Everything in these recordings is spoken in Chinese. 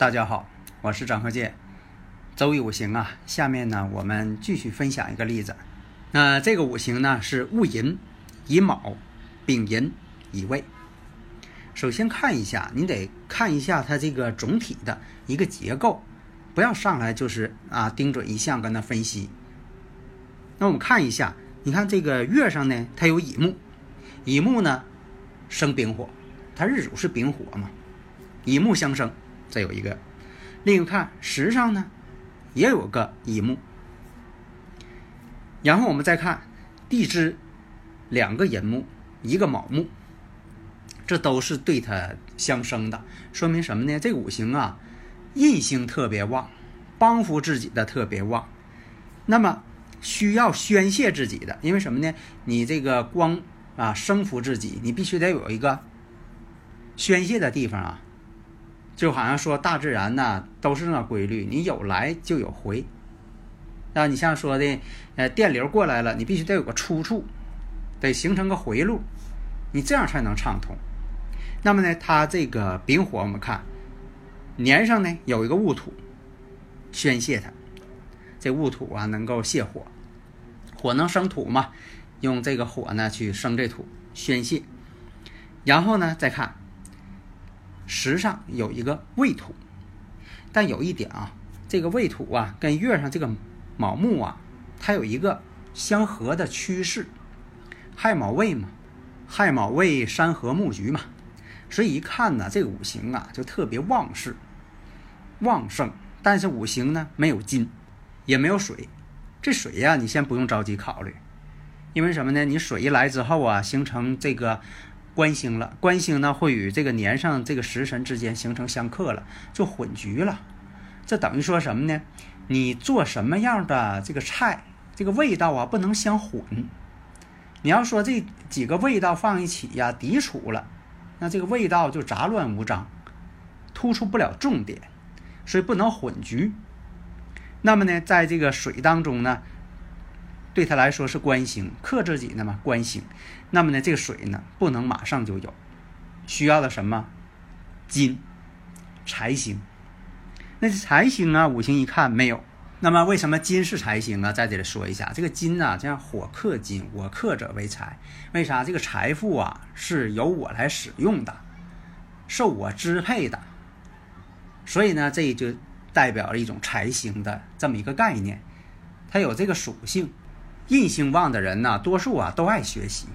大家好，我是张鹤剑。周易五行啊，下面呢我们继续分享一个例子。那这个五行呢是戊寅、乙卯、丙寅、乙未。首先看一下，你得看一下它这个总体的一个结构，不要上来就是啊盯准一项跟它分析。那我们看一下，你看这个月上呢，它有乙木，乙木呢生丙火，它日主是丙火嘛，乙木相生。这有一个，另一个看时上呢，也有个乙木。然后我们再看地支，两个寅木，一个卯木，这都是对它相生的，说明什么呢？这五行啊，印星特别旺，帮扶自己的特别旺。那么需要宣泄自己的，因为什么呢？你这个光啊生扶自己，你必须得有一个宣泄的地方啊。就好像说大自然呢都是那规律，你有来就有回，啊，你像说的，呃，电流过来了，你必须得有个出处，得形成个回路，你这样才能畅通。那么呢，它这个丙火，我们看年上呢有一个戊土，宣泄它，这戊土啊能够泄火，火能生土嘛，用这个火呢去生这土宣泄，然后呢再看。时上有一个未土，但有一点啊，这个未土啊跟月上这个卯木啊，它有一个相合的趋势，亥卯未嘛，亥卯未山河木局嘛，所以一看呢，这个五行啊就特别旺势、旺盛。但是五行呢没有金，也没有水，这水呀你先不用着急考虑，因为什么呢？你水一来之后啊，形成这个。官星了，官星呢会与这个年上这个食神之间形成相克了，就混局了。这等于说什么呢？你做什么样的这个菜，这个味道啊不能相混。你要说这几个味道放一起呀，抵触了，那这个味道就杂乱无章，突出不了重点，所以不能混局。那么呢，在这个水当中呢？对他来说是官星克自己的嘛？官星，那么呢，这个水呢不能马上就有，需要的什么？金，财星。那财星啊，五行一看没有。那么为什么金是财星啊？在这里说一下，这个金呢，这样火克金，我克者为财。为啥？这个财富啊是由我来使用的，受我支配的。所以呢，这就代表了一种财星的这么一个概念，它有这个属性。印星旺的人呢，多数啊都爱学习，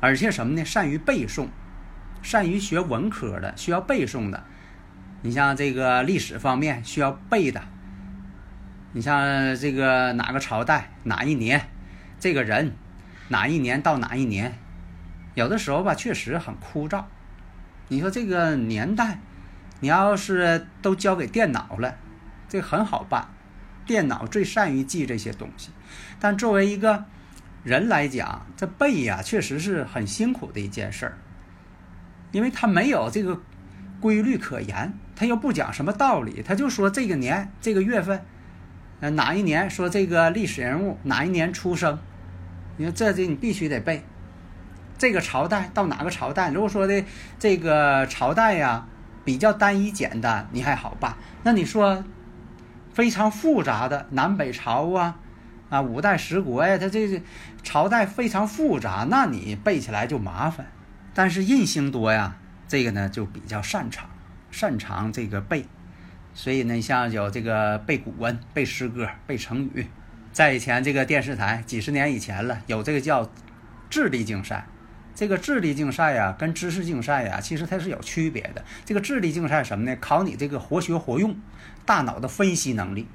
而且什么呢？善于背诵，善于学文科的，需要背诵的。你像这个历史方面需要背的，你像这个哪个朝代哪一年，这个人哪一年到哪一年，有的时候吧确实很枯燥。你说这个年代，你要是都交给电脑了，这很好办。电脑最善于记这些东西，但作为一个人来讲，这背呀确实是很辛苦的一件事儿，因为他没有这个规律可言，他又不讲什么道理，他就说这个年这个月份，呃哪一年说这个历史人物哪一年出生，你说这这你必须得背，这个朝代到哪个朝代，如果说的这个朝代呀比较单一简单，你还好办，那你说。非常复杂的南北朝啊，啊五代十国呀，它这个朝代非常复杂，那你背起来就麻烦。但是印星多呀，这个呢就比较擅长，擅长这个背。所以呢，像有这个背古文、背诗歌、背成语，在以前这个电视台几十年以前了，有这个叫智力竞赛。这个智力竞赛呀，跟知识竞赛呀，其实它是有区别的。这个智力竞赛什么呢？考你这个活学活用，大脑的分析能力。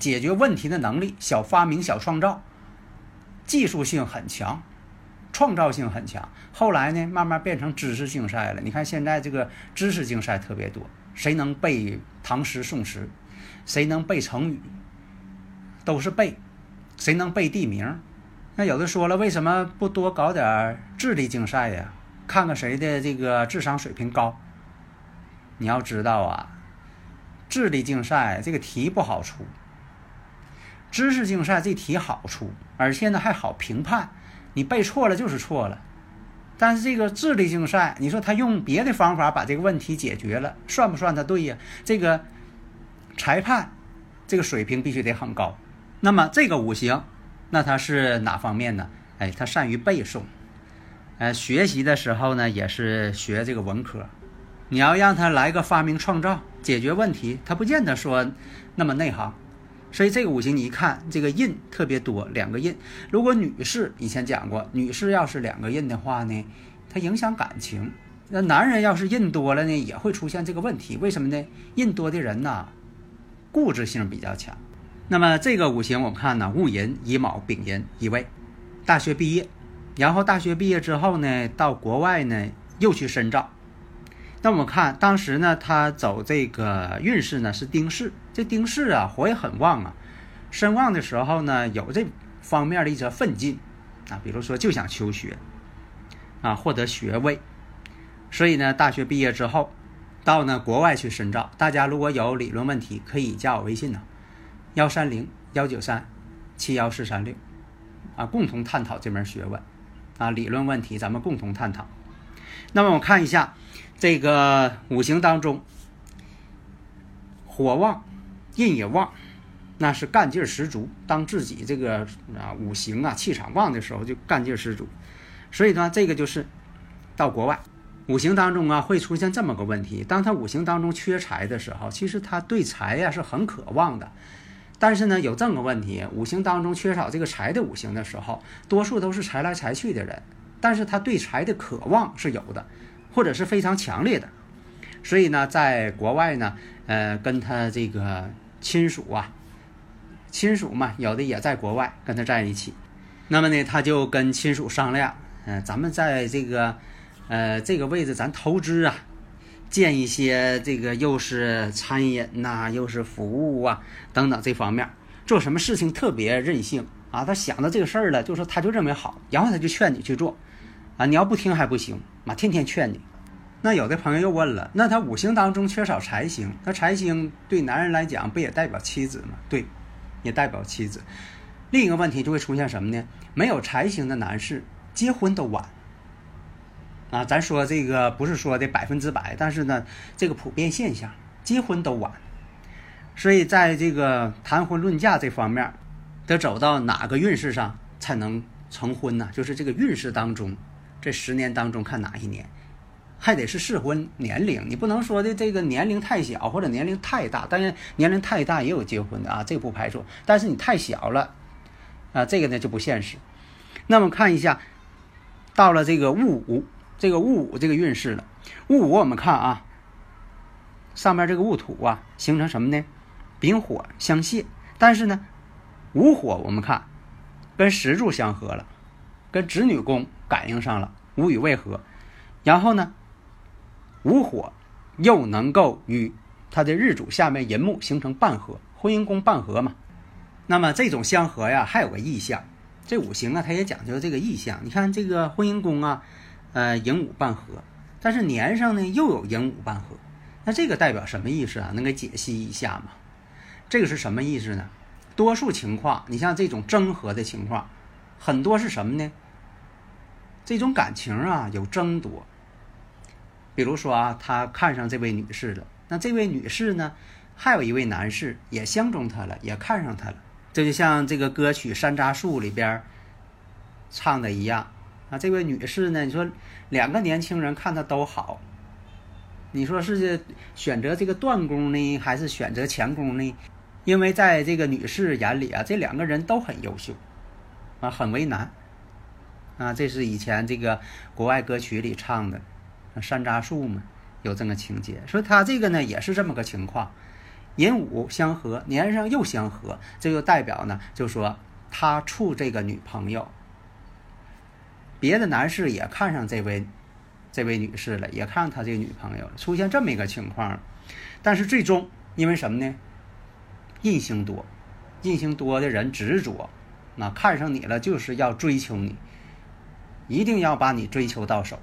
解决问题的能力、小发明、小创造，技术性很强，创造性很强。后来呢，慢慢变成知识竞赛了。你看现在这个知识竞赛特别多，谁能背唐诗宋词，谁能背成语，都是背，谁能背地名？那有的说了，为什么不多搞点智力竞赛呀？看看谁的这个智商水平高。你要知道啊，智力竞赛这个题不好出，知识竞赛这题好出，而且呢还好评判，你背错了就是错了。但是这个智力竞赛，你说他用别的方法把这个问题解决了，算不算他对呀？这个裁判这个水平必须得很高。那么这个五行，那他是哪方面呢？哎，他善于背诵，呃，学习的时候呢也是学这个文科。你要让他来个发明创造、解决问题，他不见得说那么内行。所以这个五行你一看，这个印特别多，两个印。如果女士以前讲过，女士要是两个印的话呢，它影响感情。那男人要是印多了呢，也会出现这个问题。为什么呢？印多的人呐，固执性比较强。那么这个五行我们看呢，戊寅、乙卯、丙寅、乙未，大学毕业，然后大学毕业之后呢，到国外呢又去深造。那我们看当时呢，他走这个运势呢是丁巳，这丁巳啊火也很旺啊，身旺的时候呢有这方面的一则奋进。啊，比如说就想求学。啊，获得学位，所以呢大学毕业之后到呢国外去深造。大家如果有理论问题，可以加我微信呢，幺三零幺九三七幺四三六啊，共同探讨这门学问啊，理论问题咱们共同探讨。那么我看一下。这个五行当中，火旺，印也旺，那是干劲十足。当自己这个啊五行啊气场旺的时候，就干劲十足。所以呢，这个就是到国外，五行当中啊会出现这么个问题：当他五行当中缺财的时候，其实他对财呀是很渴望的。但是呢，有这么个问题：五行当中缺少这个财的五行的时候，多数都是财来财去的人，但是他对财的渴望是有的。或者是非常强烈的，所以呢，在国外呢，呃，跟他这个亲属啊，亲属嘛，有的也在国外跟他在一起，那么呢，他就跟亲属商量，嗯，咱们在这个，呃，这个位置咱投资啊，建一些这个又是餐饮呐，又是服务啊等等这方面，做什么事情特别任性啊，他想到这个事儿了，就说他就认为好，然后他就劝你去做。啊，你要不听还不行，妈天天劝你。那有的朋友又问了，那他五行当中缺少财星，那财星对男人来讲不也代表妻子吗？对，也代表妻子。另一个问题就会出现什么呢？没有财星的男士结婚都晚。啊，咱说这个不是说的百分之百，但是呢，这个普遍现象，结婚都晚。所以在这个谈婚论嫁这方面，得走到哪个运势上才能成婚呢？就是这个运势当中。这十年当中看哪一年，还得是适婚年龄，你不能说的这个年龄太小或者年龄太大，当然年龄太大也有结婚的啊，这不排除。但是你太小了，啊，这个呢就不现实。那么看一下，到了这个戊午，这个戊午这个运势了。戊午我们看啊，上面这个戊土啊形成什么呢？丙火相泄，但是呢，午火我们看跟石柱相合了，跟子女宫。感应上了，无与为合，然后呢，午火又能够与他的日主下面寅木形成半合，婚姻宫半合嘛。那么这种相合呀，还有个意象，这五行啊，它也讲究这个意象。你看这个婚姻宫啊，呃，寅午半合，但是年上呢又有寅午半合，那这个代表什么意思啊？能给解析一下吗？这个是什么意思呢？多数情况，你像这种争合的情况，很多是什么呢？这种感情啊，有争夺。比如说啊，他看上这位女士了，那这位女士呢，还有一位男士也相中她了，也看上她了。这就像这个歌曲《山楂树》里边唱的一样啊。这位女士呢，你说两个年轻人看她都好，你说是选择这个断宫呢，还是选择强宫呢？因为在这个女士眼里啊，这两个人都很优秀啊，很为难。啊，这是以前这个国外歌曲里唱的，山楂树嘛，有这个情节。说他这个呢也是这么个情况，寅午相合，年上又相合，这就代表呢，就说他处这个女朋友，别的男士也看上这位这位女士了，也看上他这个女朋友了，出现这么一个情况，但是最终因为什么呢？印星多，印星多的人执着，那看上你了就是要追求你，一定要把你追求到手。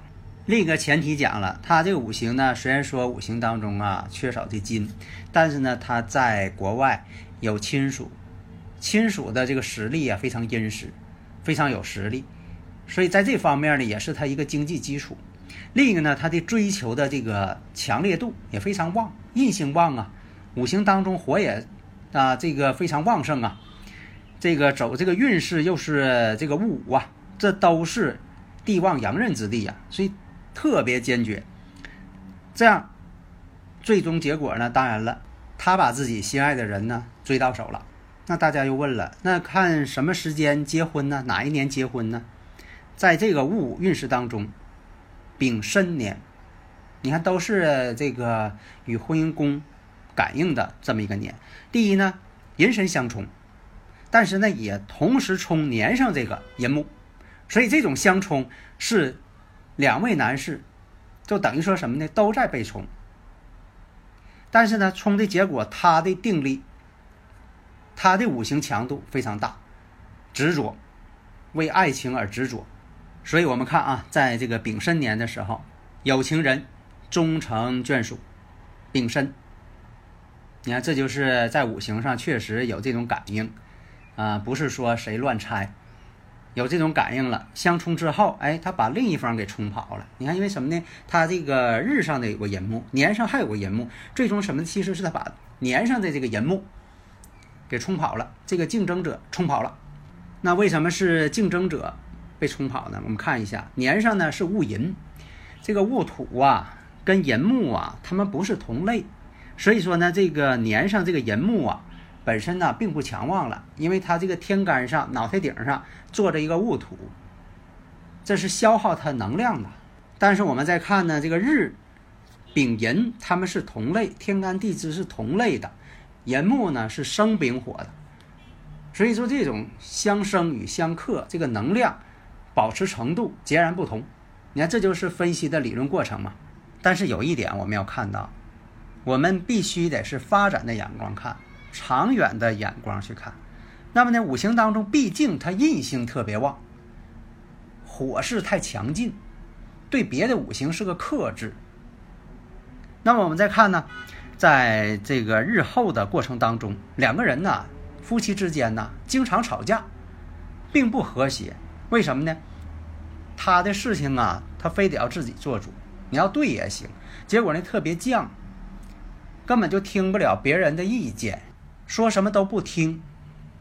另一个前提讲了，他这个五行呢，虽然说五行当中啊缺少这金，但是呢，他在国外有亲属，亲属的这个实力啊非常殷实，非常有实力，所以在这方面呢，也是他一个经济基础。另一个呢，他的追求的这个强烈度也非常旺，印星旺啊，五行当中火也啊这个非常旺盛啊，这个走这个运势又是这个戊午啊，这都是地旺阳刃之地呀，所以。特别坚决，这样，最终结果呢？当然了，他把自己心爱的人呢追到手了。那大家又问了，那看什么时间结婚呢？哪一年结婚呢？在这个戊运势当中，丙申年，你看都是这个与婚姻宫感应的这么一个年。第一呢，寅申相冲，但是呢也同时冲年上这个寅木，所以这种相冲是。两位男士，就等于说什么呢？都在被冲，但是呢，冲的结果，他的定力，他的五行强度非常大，执着，为爱情而执着。所以我们看啊，在这个丙申年的时候，有情人终成眷属，丙申。你看，这就是在五行上确实有这种感应，啊，不是说谁乱猜。有这种感应了，相冲之后，哎，他把另一方给冲跑了。你看，因为什么呢？他这个日上的有个寅木，年上还有个寅木，最终什么？其实是他把年上的这个寅木给冲跑了，这个竞争者冲跑了。那为什么是竞争者被冲跑呢？我们看一下，年上呢是戊寅，这个戊土啊跟寅木啊，他们不是同类，所以说呢，这个年上这个寅木啊。本身呢并不强旺了，因为它这个天干上脑袋顶上坐着一个戊土，这是消耗它能量的。但是我们再看呢，这个日、丙寅他们是同类，天干地支是同类的，寅木呢是生丙火的，所以说这种相生与相克，这个能量保持程度截然不同。你看，这就是分析的理论过程嘛。但是有一点我们要看到，我们必须得是发展的眼光看。长远的眼光去看，那么呢，五行当中毕竟它印星特别旺，火势太强劲，对别的五行是个克制。那么我们再看呢，在这个日后的过程当中，两个人呢，夫妻之间呢，经常吵架，并不和谐。为什么呢？他的事情啊，他非得要自己做主，你要对也行。结果呢，特别犟，根本就听不了别人的意见。说什么都不听，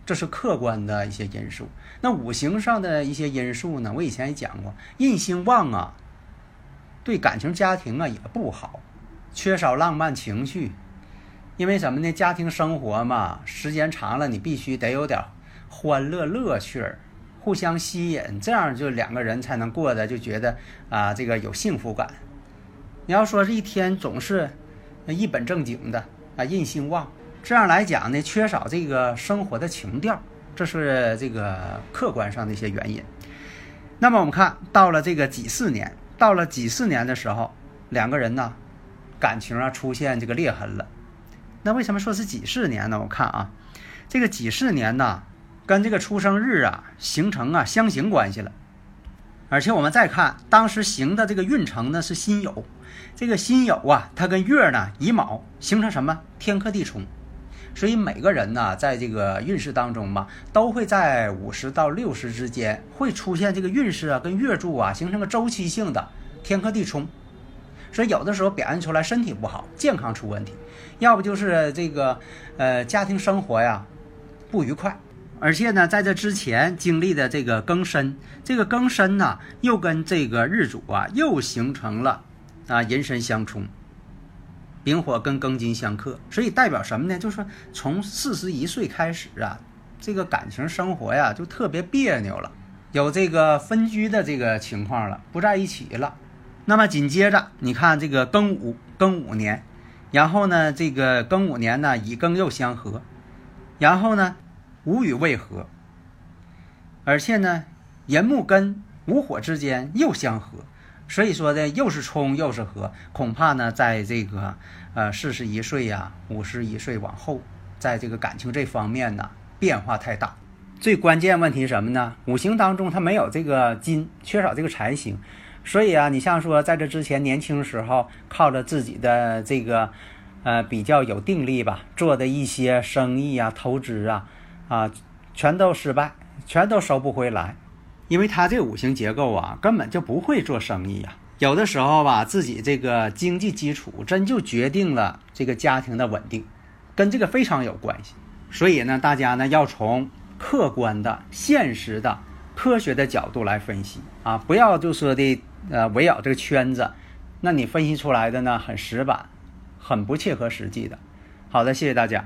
这是客观的一些因素。那五行上的一些因素呢？我以前也讲过，印星旺啊，对感情家庭啊也不好，缺少浪漫情绪。因为什么呢？家庭生活嘛，时间长了，你必须得有点欢乐乐趣儿，互相吸引，这样就两个人才能过得就觉得啊，这个有幸福感。你要说是一天总是一本正经的啊，印星旺。这样来讲呢，缺少这个生活的情调，这是这个客观上的一些原因。那么我们看到了这个己巳年，到了己巳年的时候，两个人呢，感情啊出现这个裂痕了。那为什么说是己巳年呢？我看啊，这个己巳年呢，跟这个出生日啊形成啊相刑关系了。而且我们再看当时行的这个运程呢是辛酉，这个辛酉啊，它跟月呢乙卯形成什么天克地冲。所以每个人呢，在这个运势当中嘛，都会在五十到六十之间会出现这个运势啊，跟月柱啊形成个周期性的天克地冲。所以有的时候表现出来身体不好，健康出问题，要不就是这个呃家庭生活呀不愉快，而且呢，在这之前经历的这个庚申，这个庚申呢又跟这个日主啊又形成了啊寅申相冲。丙火跟庚金相克，所以代表什么呢？就是说从四十一岁开始啊，这个感情生活呀就特别别扭了，有这个分居的这个情况了，不在一起了。那么紧接着你看这个庚午，庚午年，然后呢，这个庚午年呢，乙庚又相合，然后呢，无与未合，而且呢，寅木跟午火之间又相合，所以说呢，又是冲又是合，恐怕呢，在这个呃四十一岁呀、五十一岁往后，在这个感情这方面呢，变化太大。最关键问题是什么呢？五行当中它没有这个金，缺少这个财星，所以啊，你像说在这之前年轻时候靠着自己的这个呃比较有定力吧，做的一些生意啊、投资啊啊，全都失败，全都收不回来，因为他这五行结构啊，根本就不会做生意呀。有的时候吧，自己这个经济基础真就决定了这个家庭的稳定，跟这个非常有关系。所以呢，大家呢要从客观的、现实的、科学的角度来分析啊，不要就说的呃围绕这个圈子，那你分析出来的呢很死板，很不切合实际的。好的，谢谢大家。